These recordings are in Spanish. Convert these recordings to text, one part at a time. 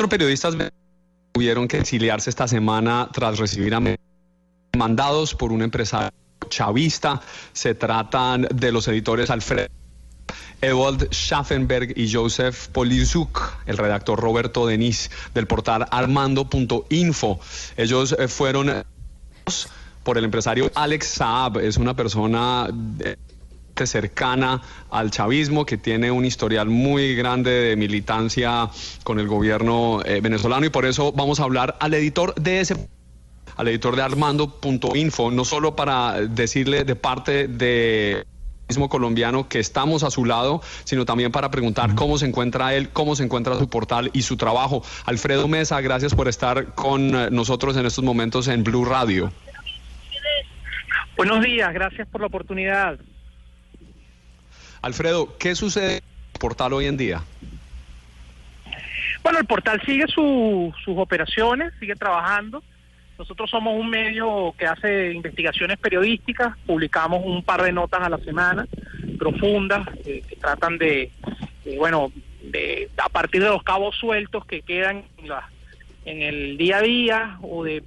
Cuatro periodistas tuvieron que exiliarse esta semana tras recibir mandados por un empresario chavista. Se tratan de los editores Alfredo Ewald Schaffenberg y Joseph Polizuk, el redactor Roberto Denis del portal armando.info. Ellos eh, fueron por el empresario Alex Saab, es una persona cercana al chavismo, que tiene un historial muy grande de militancia con el gobierno eh, venezolano y por eso vamos a hablar al editor de ese al editor de armando.info, no solo para decirle de parte de colombiano que estamos a su lado, sino también para preguntar cómo se encuentra él, cómo se encuentra su portal y su trabajo. Alfredo Mesa, gracias por estar con eh, nosotros en estos momentos en Blue Radio. Buenos días, gracias por la oportunidad. Alfredo, ¿qué sucede en el portal hoy en día? Bueno, el portal sigue sus operaciones, sigue trabajando. Nosotros somos un medio que hace investigaciones periodísticas, publicamos un par de notas a la semana, profundas, eh, que tratan de, bueno, de, a partir de los cabos sueltos que quedan en, la, en el día a día o de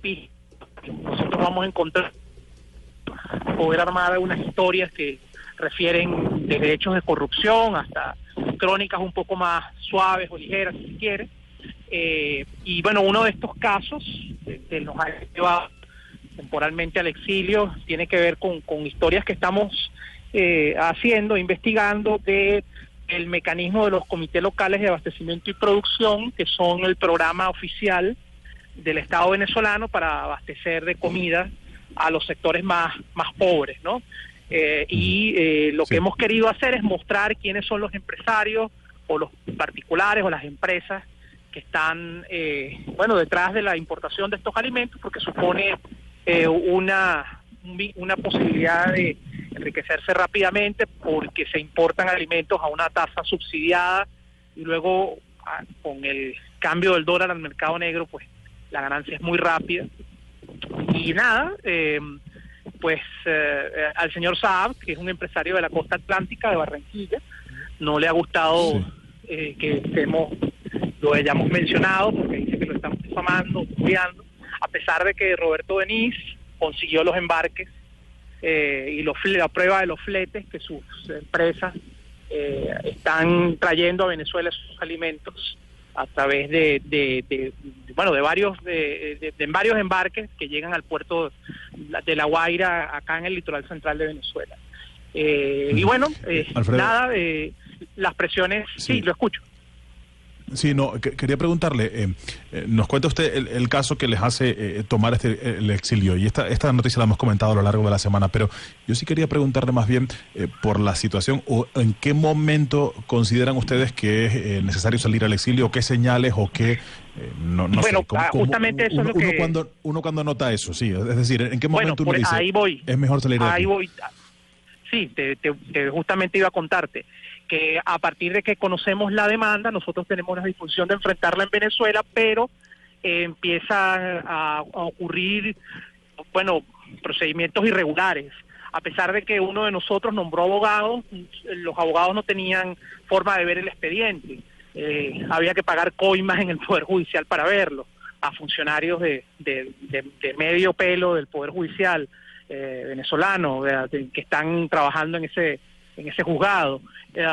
nosotros vamos a encontrar poder armar unas historias que refieren de hechos de corrupción hasta crónicas un poco más suaves o ligeras, si quiere. Eh, y bueno, uno de estos casos que nos ha llevado temporalmente al exilio tiene que ver con, historias que estamos eh, haciendo, investigando de el mecanismo de los comités locales de abastecimiento y producción, que son el programa oficial del Estado venezolano para abastecer de comida a los sectores más, más pobres, ¿no? Eh, y eh, lo que hemos querido hacer es mostrar quiénes son los empresarios o los particulares o las empresas que están, eh, bueno, detrás de la importación de estos alimentos, porque supone una, una posibilidad de enriquecerse rápidamente porque se importan alimentos a una tasa subsidiada y luego ah, con el cambio del dólar al mercado negro, pues la ganancia es muy rápida. Y nada, eh, pues eh, al señor Saab, que es un empresario de la costa atlántica de Barranquilla, no le ha gustado eh, que estemos, lo hayamos mencionado, porque dice que lo estamos difamando, estudiando, a pesar de que Roberto Benís consiguió los embarques eh, y los, la prueba de los fletes que sus empresas están trayendo a Venezuela sus alimentos a través de, de, bueno de varios de, varios embarques que llegan al puerto de La Guaira acá en el litoral central de Venezuela. Eh, y bueno eh, nada eh, las presiones sí. lo escucho Sí, no, quería preguntarle, eh, eh, nos cuenta usted el, caso que les hace eh, tomar este, el exilio, y esta, esta noticia la hemos comentado a lo largo de la semana, pero yo sí quería preguntarle más bien por la situación, o en qué momento consideran ustedes que es necesario salir al exilio, o qué señales, o qué... no, no bueno, ah, justamente eso uno, es lo que... Uno cuando, uno cuando nota eso, sí, es decir, ¿en qué momento uno dice, ahí voy, es mejor salir de Ahí voy, sí, te, justamente iba a contarte que a partir de que conocemos la demanda, nosotros tenemos la disposición de enfrentarla en Venezuela, pero eh, empieza a, ocurrir, bueno, procedimientos irregulares. A pesar de que uno de nosotros nombró abogados, los abogados no tenían forma de ver el expediente. Eh, había que pagar coimas en el Poder Judicial para verlo, a funcionarios de, medio pelo del Poder Judicial eh, venezolano que están trabajando en ese en ese juzgado. Eh,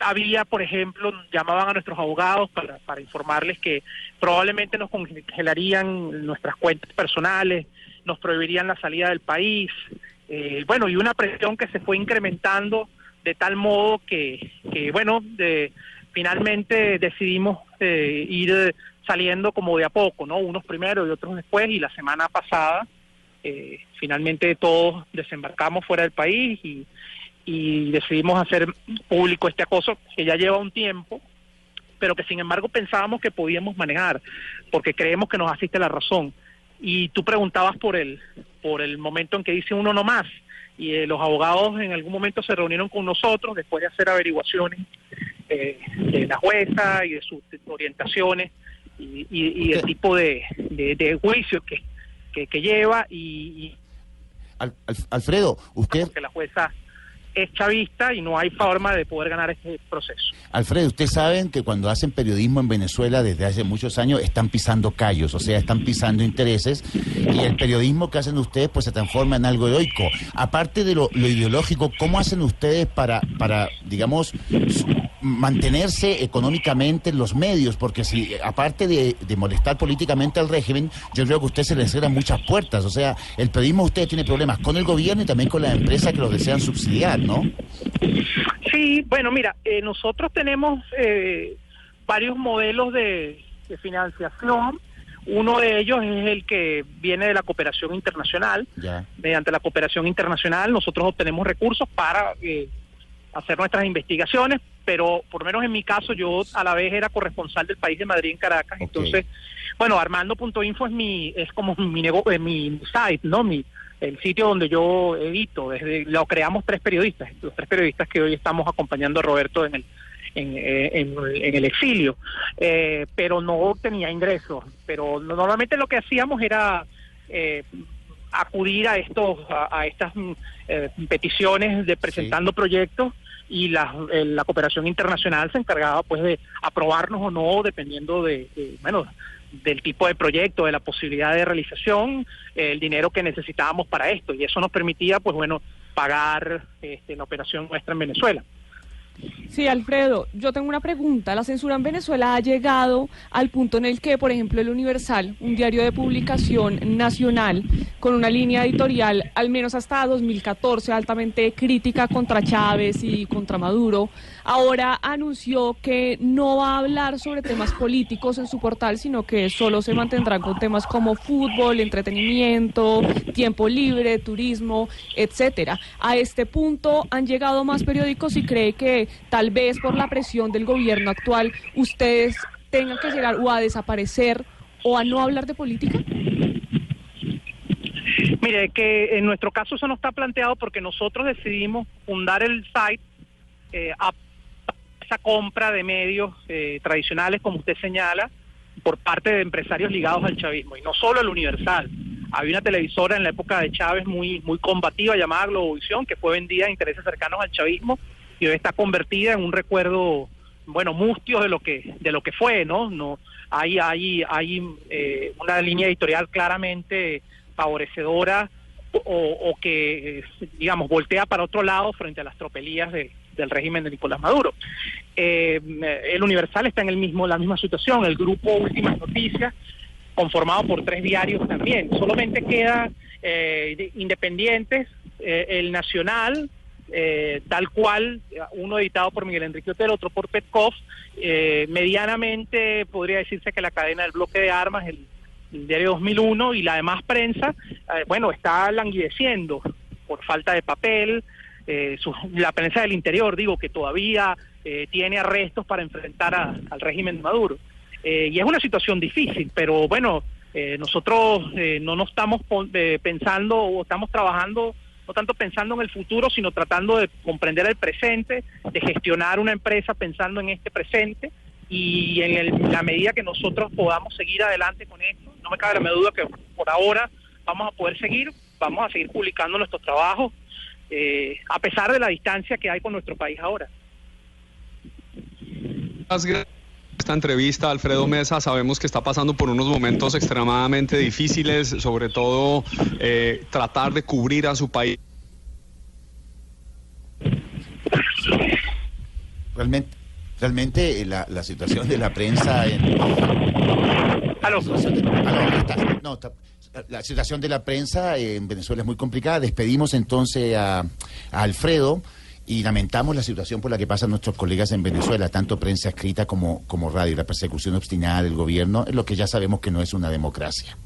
había, por ejemplo, llamaban a nuestros abogados para, para informarles que probablemente nos congelarían nuestras cuentas personales, nos prohibirían la salida del país. Eh, bueno, y una presión que se fue incrementando de tal modo que, que bueno, de, finalmente decidimos eh, ir saliendo como de a poco, ¿no? Unos primero y otros después, y la semana pasada eh, finalmente todos desembarcamos fuera del país y, decidimos hacer público este acoso que ya lleva un tiempo, pero que sin embargo pensábamos que podíamos manejar, porque creemos que nos asiste la razón. Y tú preguntabas por el, por el momento en que dice uno no más, y eh, los abogados en algún momento se reunieron con nosotros después de hacer averiguaciones eh, de la jueza y de sus orientaciones y, y, el tipo de, de, de juicio que, que, lleva y, Alfredo, usted... Que la jueza... es chavista y no hay forma de poder ganar este proceso. Alfredo, ustedes saben que cuando hacen periodismo en Venezuela desde hace muchos años están pisando callos, o sea, están pisando intereses y el periodismo que hacen ustedes pues se transforma en algo heroico. Aparte de lo, lo ideológico, ¿cómo hacen ustedes para, para digamos, mantenerse económicamente en los medios? Porque si, aparte de, de molestar políticamente al régimen, yo creo que a ustedes se les cierran muchas puertas. O sea, el periodismo de ustedes tiene problemas con el gobierno y también con las empresas que lo desean subsidiar, ¿no? Sí, bueno, mira, eh, nosotros tenemos eh, varios modelos de, de financiación. Uno de ellos es el que viene de la cooperación internacional. Ya. Mediante la cooperación internacional nosotros obtenemos recursos para eh, hacer nuestras investigaciones, pero por lo menos en mi caso yo a la vez era corresponsal del país de Madrid en Caracas, entonces, bueno, Armando.info es mi es como mi nego- eh, mi site, ¿no? Mi el sitio donde yo edito, desde lo creamos tres periodistas, los tres periodistas que hoy estamos acompañando a Roberto en el en, eh, en- en el exilio, eh, pero no tenía ingresos. Pero no- normalmente lo que hacíamos era eh, acudir a estos a, a estas mm, eh, peticiones de presentando proyectos y la, eh, la cooperación internacional se encargaba pues de aprobarnos o no dependiendo de, bueno del tipo de proyecto, de la posibilidad de realización, el dinero que necesitábamos para esto y eso nos permitía pues bueno pagar este, la operación nuestra en Venezuela. Sí, Alfredo, yo tengo una pregunta. La censura en Venezuela ha llegado al punto en el que, por ejemplo, el Universal, un diario de publicación nacional, con una línea editorial, al menos hasta 2014, altamente crítica contra Chávez y contra Maduro, ahora anunció que no va a hablar sobre temas políticos en su portal, sino que solo se mantendrán con temas como fútbol, entretenimiento, tiempo libre, turismo, etcétera. A este punto han llegado más periódicos y cree que tal vez por la presión del gobierno actual ustedes tengan que llegar o a desaparecer o a no hablar de política. Mire, que en nuestro caso eso no está planteado porque nosotros decidimos fundar el site eh, a esa compra de medios eh, tradicionales, como usted señala, por parte de empresarios ligados al chavismo, y no solo el Universal. Había una televisora en la época de Chávez muy muy combativa llamada Globovisión, que fue vendida a intereses cercanos al chavismo y está convertida en un recuerdo, bueno, mustio de lo que de lo que fue, ¿no? No hay hay hay eh, una línea editorial claramente favorecedora o, o que, eh, digamos, voltea para otro lado frente a las tropelías de- del régimen de Nicolás Maduro. Eh, el Universal está en el mismo la misma situación, el grupo Últimas Noticias, conformado por tres diarios también. Solamente queda eh, de- independientes, eh, el Nacional, eh, tal cual, uno editado por Miguel Enrique Otero, otro por Petkov, eh, medianamente podría decirse que la cadena del bloque de armas, el, el diario 2001 y la demás prensa, eh, bueno, está languideciendo por falta de papel, eh, su- la prensa del interior, digo, que todavía eh, tiene arrestos para enfrentar a- al régimen de Maduro. Y es una situación difícil, pero bueno, nosotros no nos estamos pensando o estamos trabajando no tanto pensando en el futuro, sino tratando de comprender el presente, de gestionar una empresa pensando en este presente y en el- la medida que nosotros podamos seguir adelante con esto, no me cabe la duda que por ahora vamos a poder seguir, vamos a seguir publicando nuestros trabajos, eh, a pesar de la distancia que hay con nuestro país ahora. Gracias esta entrevista, Alfredo Mesa. Sabemos que está pasando por unos momentos extremadamente difíciles, sobre todo eh, tratar de cubrir a su país. Realmente, realmente eh, la, la situación de la prensa en... Aló. La situación de- aló, está- no, está- la situación de la prensa en Venezuela es muy complicada. Despedimos entonces a, a Alfredo y lamentamos la situación por la que pasan nuestros colegas en Venezuela, tanto prensa escrita como, como radio. La persecución obstinada del gobierno lo que ya sabemos que no es una democracia.